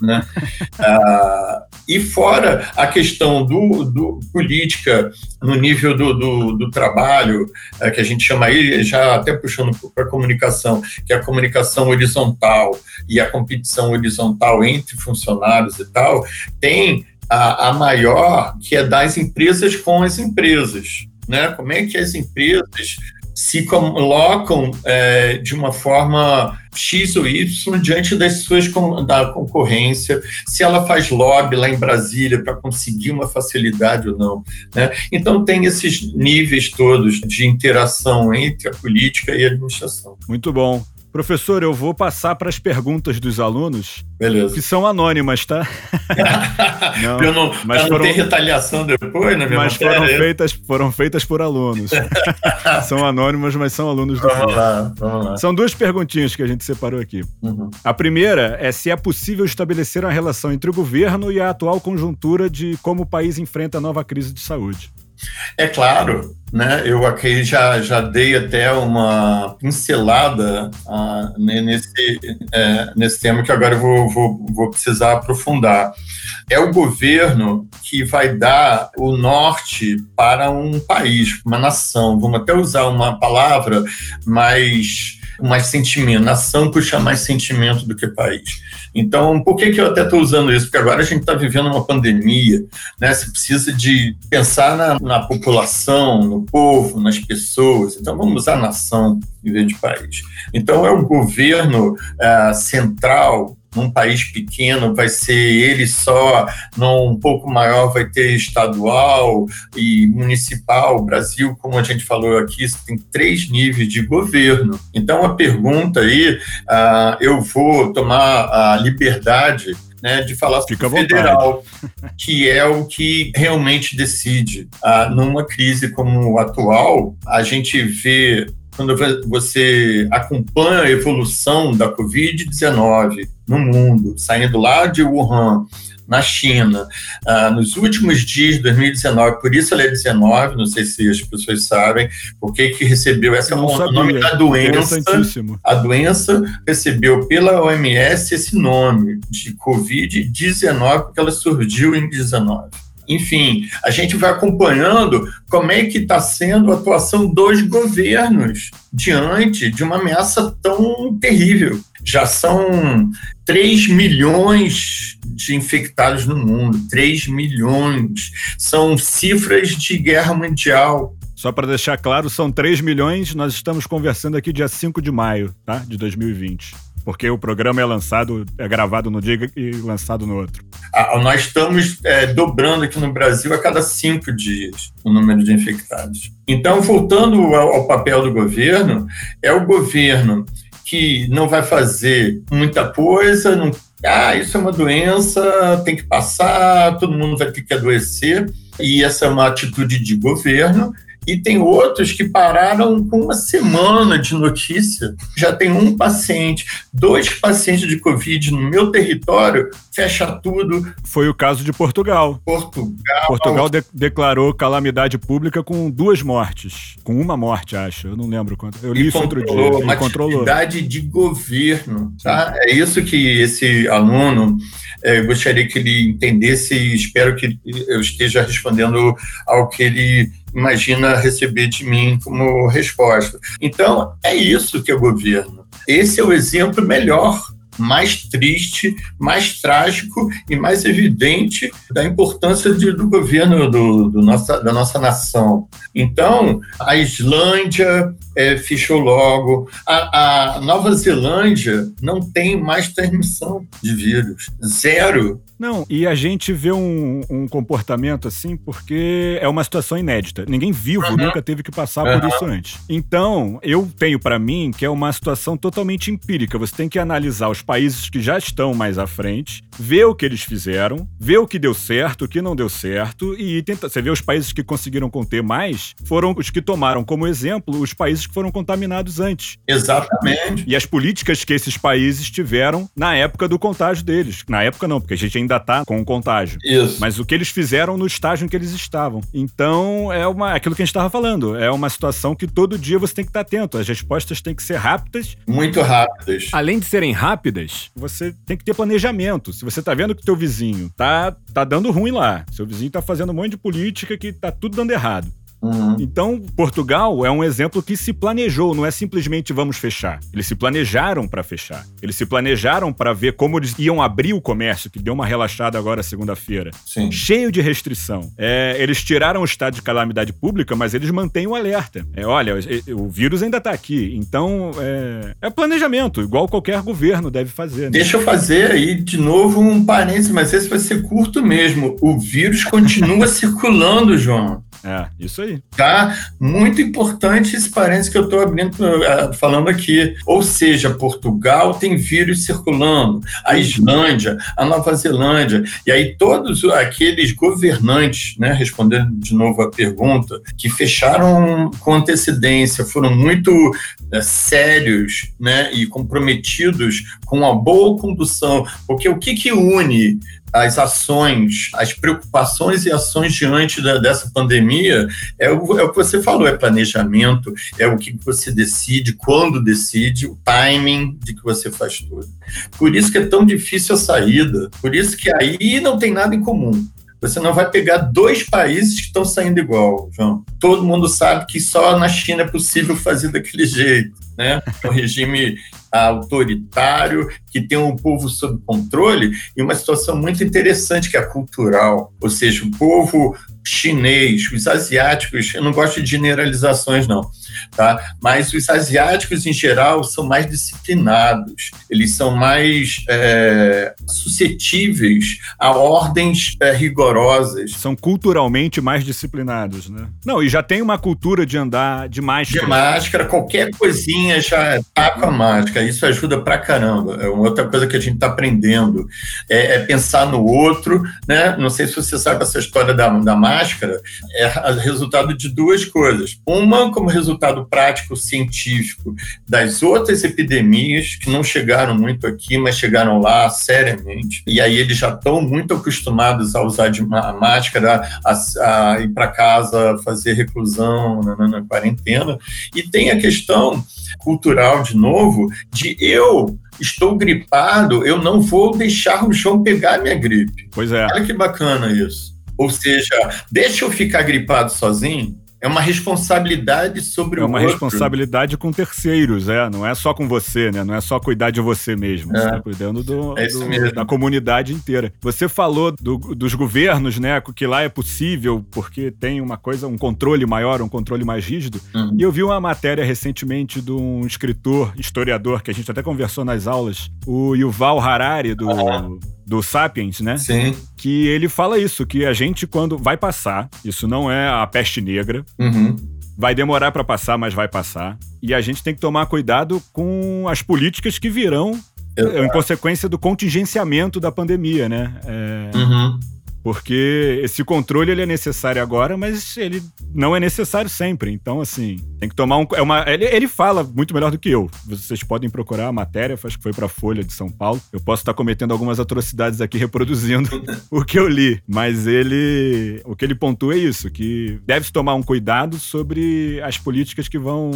Né? [LAUGHS] ah, e fora a questão do, do política no nível do, do, do trabalho, é, que a gente chama aí, já até puxando para a comunicação, que é a comunicação horizontal e a competição horizontal entre funcionários e tal, tem a, a maior, que é das empresas com as empresas. Né? Como é que as empresas se colocam é, de uma forma X ou Y diante das suas da concorrência, se ela faz lobby lá em Brasília para conseguir uma facilidade ou não. Né? Então tem esses níveis todos de interação entre a política e a administração. Muito bom. Professor, eu vou passar para as perguntas dos alunos, Beleza. que são anônimas, tá? [LAUGHS] não, eu não, mas foram, não ter retaliação depois, né? Mas foram feitas, foram feitas por alunos. [LAUGHS] são anônimas, mas são alunos do vamos lá, vamos lá. São duas perguntinhas que a gente separou aqui. Uhum. A primeira é se é possível estabelecer uma relação entre o governo e a atual conjuntura de como o país enfrenta a nova crise de saúde. É claro, né? Eu aqui já, já dei até uma pincelada uh, nesse, é, nesse tema que agora eu vou, vou, vou precisar aprofundar. É o governo que vai dar o norte para um país, uma nação. Vamos até usar uma palavra mais mais sentimento. Nação puxa mais sentimento do que país. Então, por que, que eu até estou usando isso? Porque agora a gente está vivendo uma pandemia, né? Você precisa de pensar na, na população, no povo, nas pessoas. Então, vamos usar nação em vez de país. Então, é o governo é, central num país pequeno vai ser ele só, num pouco maior vai ter estadual e municipal. O Brasil, como a gente falou aqui, tem três níveis de governo. Então, a pergunta aí, uh, eu vou tomar a liberdade né, de falar Fica sobre o federal, [LAUGHS] que é o que realmente decide. Ah, numa crise como a atual, a gente vê quando você acompanha a evolução da Covid-19 no mundo, saindo lá de Wuhan, na China, ah, nos últimos dias de 2019, por isso ela é 19, não sei se as pessoas sabem, porque que recebeu essa o nome da doença. A doença recebeu pela OMS esse nome de Covid-19, porque ela surgiu em 19. Enfim, a gente vai acompanhando como é que está sendo a atuação dos governos diante de uma ameaça tão terrível. Já são 3 milhões de infectados no mundo, 3 milhões. São cifras de guerra mundial. Só para deixar claro, são 3 milhões, nós estamos conversando aqui dia 5 de maio, tá? De 2020 porque o programa é lançado, é gravado no dia e lançado no outro. Ah, nós estamos é, dobrando aqui no Brasil a cada cinco dias o número de infectados. Então, voltando ao, ao papel do governo, é o governo que não vai fazer muita coisa, não, ah, isso é uma doença, tem que passar, todo mundo vai ter que adoecer, e essa é uma atitude de governo e tem outros que pararam com uma semana de notícia. Já tem um paciente, dois pacientes de Covid no meu território, fecha tudo. Foi o caso de Portugal. Portugal. Portugal de declarou calamidade pública com duas mortes. Com uma morte, acho. Eu não lembro quanto. Eu li isso outro dia. Uma controlou. atividade de governo. Tá? É isso que esse aluno é, gostaria que ele entendesse e espero que eu esteja respondendo ao que ele imagina receber de mim como resposta. Então, é isso que é o governo. Esse é o exemplo melhor mais triste, mais trágico e mais evidente da importância de, do governo do, do nossa, da nossa nação. Então, a Islândia é, fechou logo, a, a Nova Zelândia não tem mais transmissão de vírus, zero. Não, e a gente vê um, um, comportamento assim porque é uma situação inédita. Ninguém vivo uhum. nunca teve que passar uhum. por isso antes. Então, eu tenho para mim que é uma situação totalmente empírica. Você tem que analisar os países que já estão mais à frente, ver o que eles fizeram, ver o que deu certo, o que não deu certo e tentar. Você vê os países que conseguiram conter mais foram os que tomaram como exemplo os países que foram contaminados antes. Exatamente. E as políticas que esses países tiveram na época do contágio deles. Na época não, porque a gente ainda ainda tá com o contágio. Isso. Mas o que eles fizeram no estágio em que eles estavam. Então, é uma, aquilo que a gente estava falando. É uma situação que todo dia você tem que estar atento. As respostas têm que ser rápidas. Muito rápidas. Além de serem rápidas, você tem que ter planejamento. Se você tá vendo que teu vizinho tá, tá dando ruim lá, seu vizinho tá fazendo um monte de política que tá tudo dando errado. Uhum. Então, Portugal é um exemplo que se planejou, não é simplesmente vamos fechar. Eles se planejaram para fechar. Eles se planejaram para ver como eles iam abrir o comércio, que deu uma relaxada agora segunda-feira. Cheio de restrição. É, eles tiraram o estado de calamidade pública, mas eles mantêm o alerta. É, olha, o, o vírus ainda tá aqui. Então, é, é, planejamento, igual qualquer governo deve fazer. Né? Deixa eu fazer aí de novo um parênteses, mas esse vai ser curto mesmo. O vírus continua [LAUGHS] circulando, João. É, isso aí. Tá? Muito importante esse parênteses que eu estou abrindo, uh, falando aqui. Ou seja, Portugal tem vírus circulando, a Islândia, a Nova Zelândia, e aí todos aqueles governantes, né, respondendo de novo a pergunta, que fecharam com antecedência, foram muito uh, sérios né, e comprometidos com a boa condução, porque o que, que une as ações, as preocupações e ações diante da, dessa pandemia é o, é o, que você falou, é planejamento, é o que você decide, quando decide, o timing de que você faz tudo. Por isso que é tão difícil a saída, por isso que aí não tem nada em comum. Você não vai pegar dois países que estão saindo igual, João. Todo mundo sabe que só na China é possível fazer daquele [LAUGHS] jeito, né? Um regime autoritário, que tem um povo sob controle, e uma situação muito interessante que é cultural, ou seja, o povo chinês, os asiáticos, eu não gosto de generalizações não, tá? Mas os asiáticos em geral são mais disciplinados, eles são mais é, suscetíveis a ordens é, rigorosas. São culturalmente mais disciplinados, né? Não, e já tem uma cultura de andar de máscara. De máscara, qualquer coisinha já tá com a máscara isso ajuda pra caramba. É uma outra coisa que a gente está aprendendo. É, é, pensar no outro, né? Não sei se você sabe essa história da, da máscara, é resultado de duas coisas. Uma, como resultado prático científico das outras epidemias que não chegaram muito aqui, mas chegaram lá seriamente. E aí eles já estão muito acostumados a usar de, a máscara, a, a ir para casa, fazer reclusão na, na quarentena. E tem a questão cultural, de novo, de eu estou gripado, eu não vou deixar o João pegar minha gripe. Pois é. Olha que bacana isso. Ou seja, deixa eu ficar gripado sozinho, é uma responsabilidade sobre é o outro. É uma responsabilidade com terceiros, é. Não é só com você, né? Não é só cuidar de você mesmo. É. Você está cuidando do, é do da comunidade inteira. Você falou do, dos governos, né? Que lá é possível porque tem uma coisa, um controle maior, um controle mais rígido. Uhum. E eu vi uma matéria recentemente de um escritor, historiador, que a gente até conversou nas aulas, o Yuval Harari, do. Uhum do Sapiens, né? Sim. Que ele fala isso, que a gente, quando vai passar, isso não é a peste negra. Uhum. Vai demorar para passar, mas vai passar. E a gente tem que tomar cuidado com as políticas que virão Exato. em consequência do contingenciamento da pandemia, né? É... Uhum. Porque esse controle ele é necessário agora, mas ele não é necessário sempre. Então, assim, tem que tomar um. É uma, ele, ele fala muito melhor do que eu. Vocês podem procurar a matéria, acho que foi para a Folha de São Paulo. Eu posso estar cometendo algumas atrocidades aqui reproduzindo [LAUGHS] o que eu li. Mas ele. O que ele pontua é isso: que deve-se tomar um cuidado sobre as políticas que vão.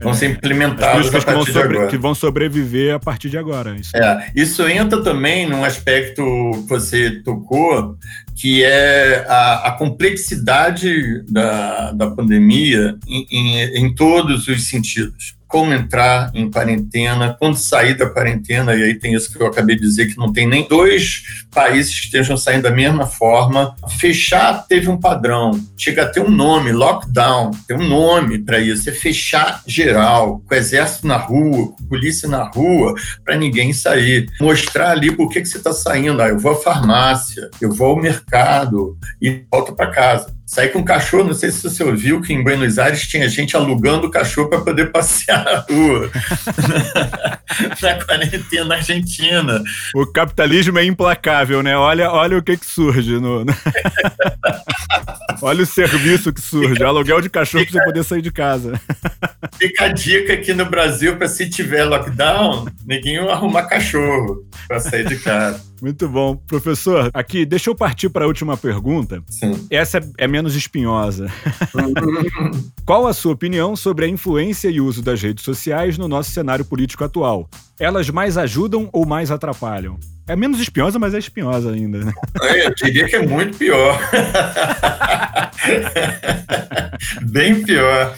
Vão é, ser implementadas a partir que vão, sobre, que vão sobreviver a partir de agora. Isso. É, isso entra também num aspecto que você tocou que é a, a complexidade da, da pandemia em, em, em todos os sentidos como entrar em quarentena, quando sair da quarentena, e aí tem isso que eu acabei de dizer, que não tem nem dois países que estejam saindo da mesma forma. Fechar teve um padrão, chega a ter um nome, lockdown, tem um nome para isso, é fechar geral, com o exército na rua, com polícia na rua, para ninguém sair. Mostrar ali por que, que você está saindo. Ah, eu vou à farmácia, eu vou ao mercado e volto para casa. Sair com cachorro, não sei se você ouviu que em Buenos Aires tinha gente alugando o cachorro para poder passear na rua. [LAUGHS] na quarentena na Argentina. O capitalismo é implacável, né? Olha, olha o que que surge no. [LAUGHS] olha o serviço que surge, Fica... aluguel de cachorro para você poder sair de casa. Fica a dica aqui no Brasil para se tiver lockdown, ninguém arrumar cachorro para sair de casa. Muito bom. Professor, aqui, deixa eu partir para a última pergunta. Sim. Essa é menos espinhosa. [LAUGHS] Qual a sua opinião sobre a influência e uso das redes sociais no nosso cenário político atual? Elas mais ajudam ou mais atrapalham? É menos espinhosa, mas é espinhosa ainda, né? É, eu diria que é muito pior. [LAUGHS] [LAUGHS] Bem pior.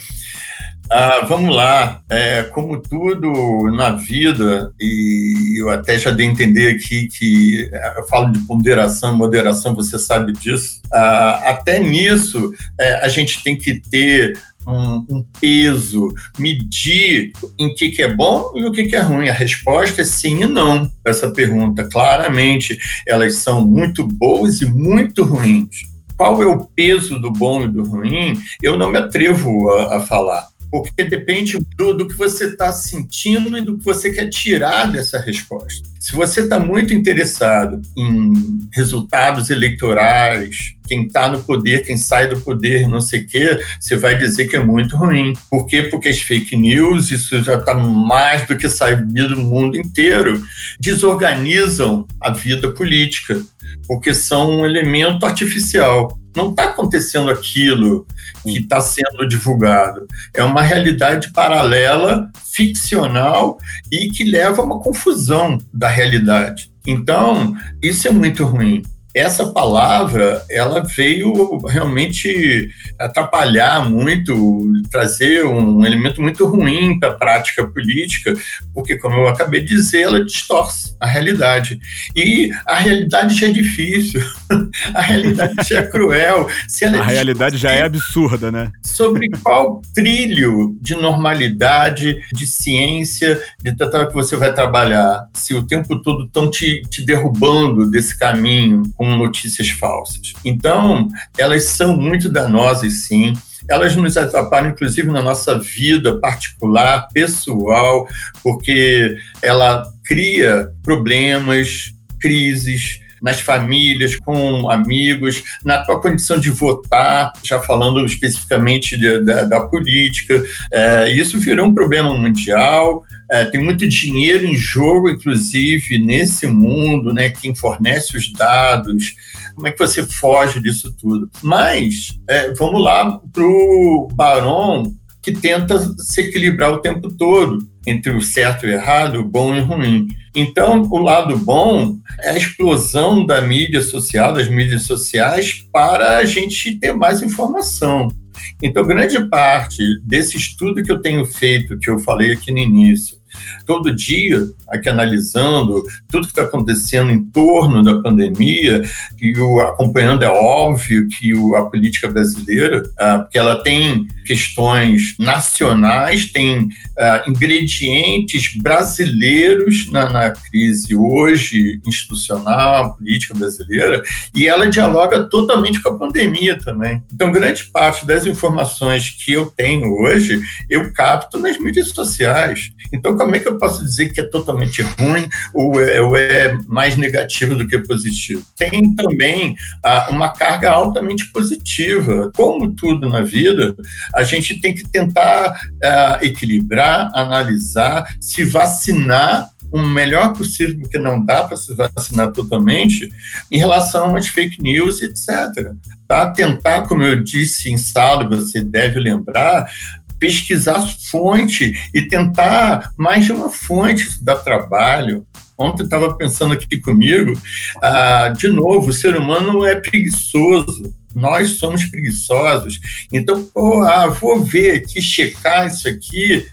Ah, vamos lá. É, como tudo na vida, e eu até já dei a entender aqui que é, eu falo de ponderação, moderação, você sabe disso. Ah, até nisso, é, a gente tem que ter um, um, peso, medir em que, que é bom e o que, que é ruim. A resposta é sim e não essa pergunta. Claramente, elas são muito boas e muito ruins. Qual é o peso do bom e do ruim? Eu não me atrevo a, a falar porque depende do, do que você está sentindo e do que você quer tirar dessa resposta. Se você está muito interessado em resultados eleitorais, quem está no poder, quem sai do poder, não sei o quê, você vai dizer que é muito ruim. Por quê? Porque as fake news, isso já está mais do que sabido no mundo inteiro, desorganizam a vida política, porque são um elemento artificial não está acontecendo aquilo que está sendo divulgado. É uma realidade paralela, ficcional e que leva a uma confusão da realidade. Então, isso é muito ruim essa palavra ela veio realmente atrapalhar muito, trazer um elemento muito ruim para a prática política, porque, como eu acabei de dizer, ela distorce a realidade. E a realidade já é difícil, [LAUGHS] a realidade já é cruel. a é realidade já é absurda, né? Sobre qual trilho de normalidade, de ciência, de tratar que você vai trabalhar, se o tempo todo estão te, te derrubando desse caminho, com notícias falsas. Então, elas são muito danosas, sim. Elas nos atrapalham, inclusive, na nossa vida particular, pessoal, porque ela cria problemas, crises, nas famílias, com amigos, na tua condição de votar, já falando especificamente de, da, da, política. É, isso virou um problema mundial. É, tem muito dinheiro em jogo, inclusive, nesse mundo, né? Quem fornece os dados, como é que você foge disso tudo? Mas, é, vamos lá para o Barão, que tenta se equilibrar o tempo todo entre o certo e o errado, o bom e o ruim. Então, o lado bom é a explosão da mídia social, das mídias sociais, para a gente ter mais informação. Então, grande parte desse estudo que eu tenho feito, que eu falei aqui no início, todo dia aqui analisando tudo que está acontecendo em torno da pandemia, e o, acompanhando é óbvio que o, a política brasileira, ah, porque ela tem questões nacionais, tem ah, ingredientes brasileiros na, na crise hoje institucional, política brasileira, e ela dialoga totalmente com a pandemia também. Então, grande parte das informações que eu tenho hoje, eu capto nas mídias sociais. Então, como é que eu posso dizer que é totalmente ruim ou é, ou é mais negativo do que positivo? Tem também ah, uma carga altamente positiva. Como tudo na vida, a gente tem que tentar ah, equilibrar, analisar, se vacinar o melhor possível, porque não dá para se vacinar totalmente, em relação às fake news, etc. Tá? Tentar, como eu disse em sala, você deve lembrar, pesquisar fonte e tentar mais de uma fonte dar trabalho. Ontem estava pensando aqui comigo, ah, de novo, o ser humano é preguiçoso. Nós somos preguiçosos. Então, pô, ah, vou ver aqui, checar isso aqui.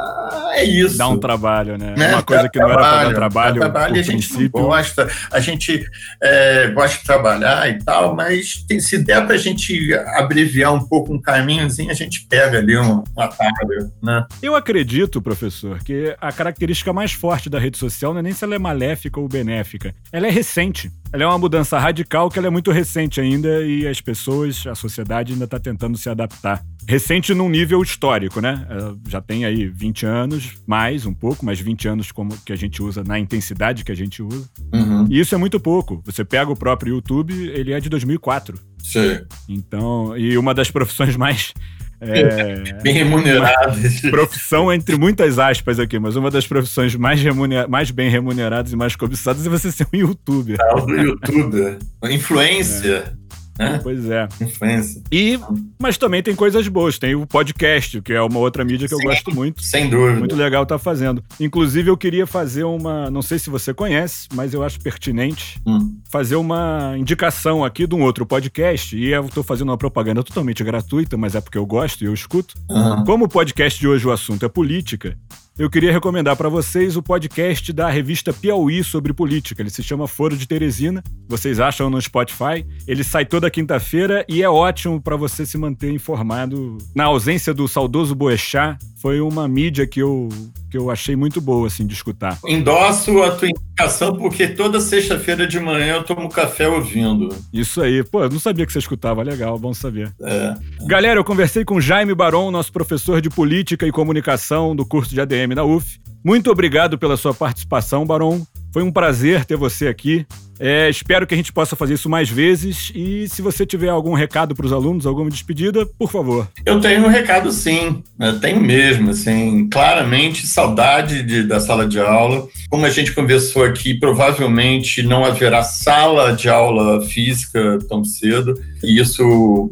Ah, é isso. Dá um trabalho, né? né? Uma coisa que não era para dar trabalho. trabalho a gente princípio. gosta, a gente é, gosta de trabalhar e tal, mas tem, se der para a gente abreviar um pouco um caminhozinho, a gente pega ali um, um atalho, né? Eu acredito, professor, que a característica mais forte da rede social não é nem se ela é maléfica ou benéfica. Ela é recente. Ela é uma mudança radical que ela é muito recente ainda e as pessoas, a sociedade ainda está tentando se adaptar. Recente num nível histórico, né? Ela já tem aí 20 anos, mais um pouco, mas 20 anos como que a gente usa na intensidade que a gente usa. Uhum. E isso é muito pouco. Você pega o próprio YouTube, ele é de 2004. Sim. Então, e uma das profissões mais É, [LAUGHS] bem remuneradas. [LAUGHS] Profissão entre muitas aspas aqui, mas uma das profissões mais, mais bem remuneradas e mais cobiçadas é você ser um youtuber. É, o do youtuber. Influência. É. É. [LAUGHS] Pois é. Influência. E, mas também tem coisas boas. Tem o podcast, que é uma outra mídia que Sim, eu gosto muito. Sem dúvida. Muito legal estar tá fazendo. Inclusive, eu queria fazer uma. Não sei se você conhece, mas eu acho pertinente hum. fazer uma indicação aqui de um outro podcast. E eu estou fazendo uma propaganda totalmente gratuita, mas é porque eu gosto e eu escuto. Uhum. Como o podcast de hoje o assunto é política, eu queria recomendar para vocês o podcast da revista Piauí sobre política. Ele se chama Foro de Teresina. Vocês acham no Spotify. Ele sai toda quinta-feira e é ótimo para você se manter informado. Na ausência do saudoso Boechat, foi uma mídia que eu, que eu achei muito boa assim de escutar. Endosso a tua indicação porque toda sexta-feira de manhã eu tomo café ouvindo. Isso aí. Pô, eu não sabia que você escutava. Legal, bom saber. É. Galera, eu conversei com Jaime Baron, nosso professor de política e comunicação do curso de ADM da UF. Muito obrigado pela sua participação, Baron. Foi um prazer ter você aqui. É, espero que a gente possa fazer isso mais vezes. E se você tiver algum recado para os alunos, alguma despedida, por favor. Eu tenho um recado, sim. Eu tenho mesmo. Assim, claramente, saudade de, da sala de aula. Como a gente conversou aqui, provavelmente não haverá sala de aula física tão cedo. E isso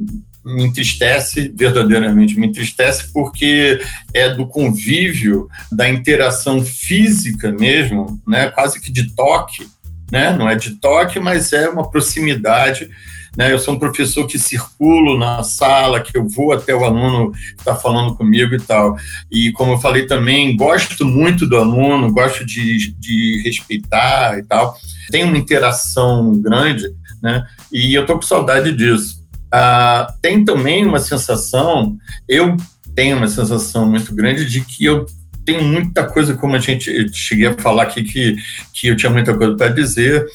me entristece verdadeiramente, me entristece porque é do convívio, da interação física mesmo, né, quase que de toque, né? Não é de toque, mas é uma proximidade. Né? Eu sou um professor que circulo na sala, que eu vou até o aluno que está falando comigo e tal. E como eu falei também, gosto muito do aluno, gosto de, de respeitar e tal. Tem uma interação grande, né? E eu tô com saudade disso. Ah, tem também uma sensação, eu tenho uma sensação muito grande de que eu tem muita coisa, como a gente cheguei a falar aqui, que, que eu tinha muita coisa para dizer,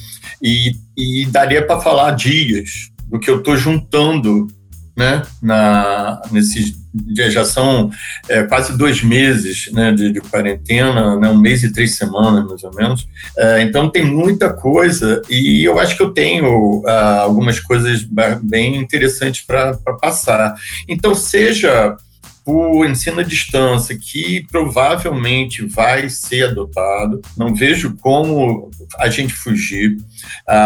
e, e daria para falar dias do que eu estou juntando né, na, nesses já são é, quase dois meses né, de, de quarentena, né, um mês e três semanas, mais ou menos. É, então, tem muita coisa e eu acho que eu tenho ah, algumas coisas bem interessantes para passar. Então, seja o ensino à distância, que provavelmente vai ser adotado. Não vejo como a gente fugir.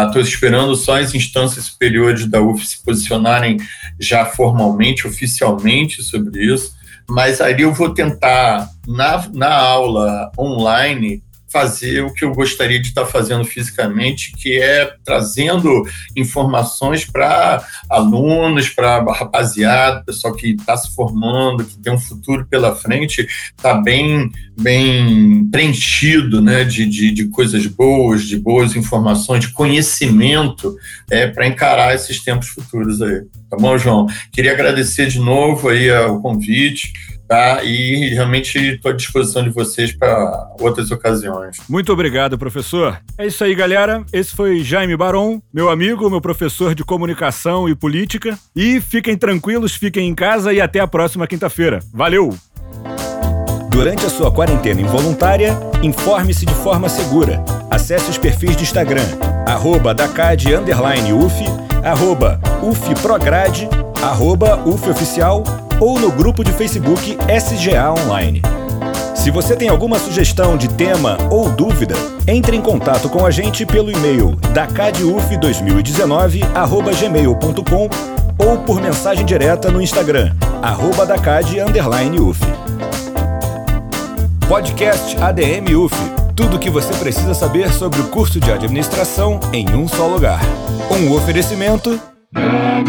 Estou uh, esperando só as instâncias superiores da UF se posicionarem já formalmente, oficialmente sobre isso. Mas aí eu vou tentar, na, na aula online, fazer o que eu gostaria de estar fazendo fisicamente, que é trazendo informações para alunos, para rapaziada, pessoal que está se formando, que tem um futuro pela frente, está bem, bem preenchido né, de, de, de, coisas boas, de boas informações, de conhecimento é, para encarar esses tempos futuros aí. Tá bom, João? Queria agradecer de novo aí o convite tá? E realmente estou à disposição de vocês para outras ocasiões. Muito obrigado, professor. É isso aí, galera. Esse foi Jaime Baron, meu amigo, meu professor de comunicação e política. E fiquem tranquilos, fiquem em casa e até a próxima quinta-feira. Valeu! Durante a sua quarentena involuntária, informe-se de forma segura. Acesse os perfis de Instagram, arroba Dacad, UF, arroba UFPrograde, arroba UFOficial ou no grupo de Facebook SGA Online. Se você tem alguma sugestão de tema ou dúvida, entre em contato com a gente pelo e-mail dacaduf2019@gmail.com ou por mensagem direta no Instagram @dacad_uf. Podcast ADM UF. Tudo o que você precisa saber sobre o curso de administração em um só lugar. Um oferecimento. UF.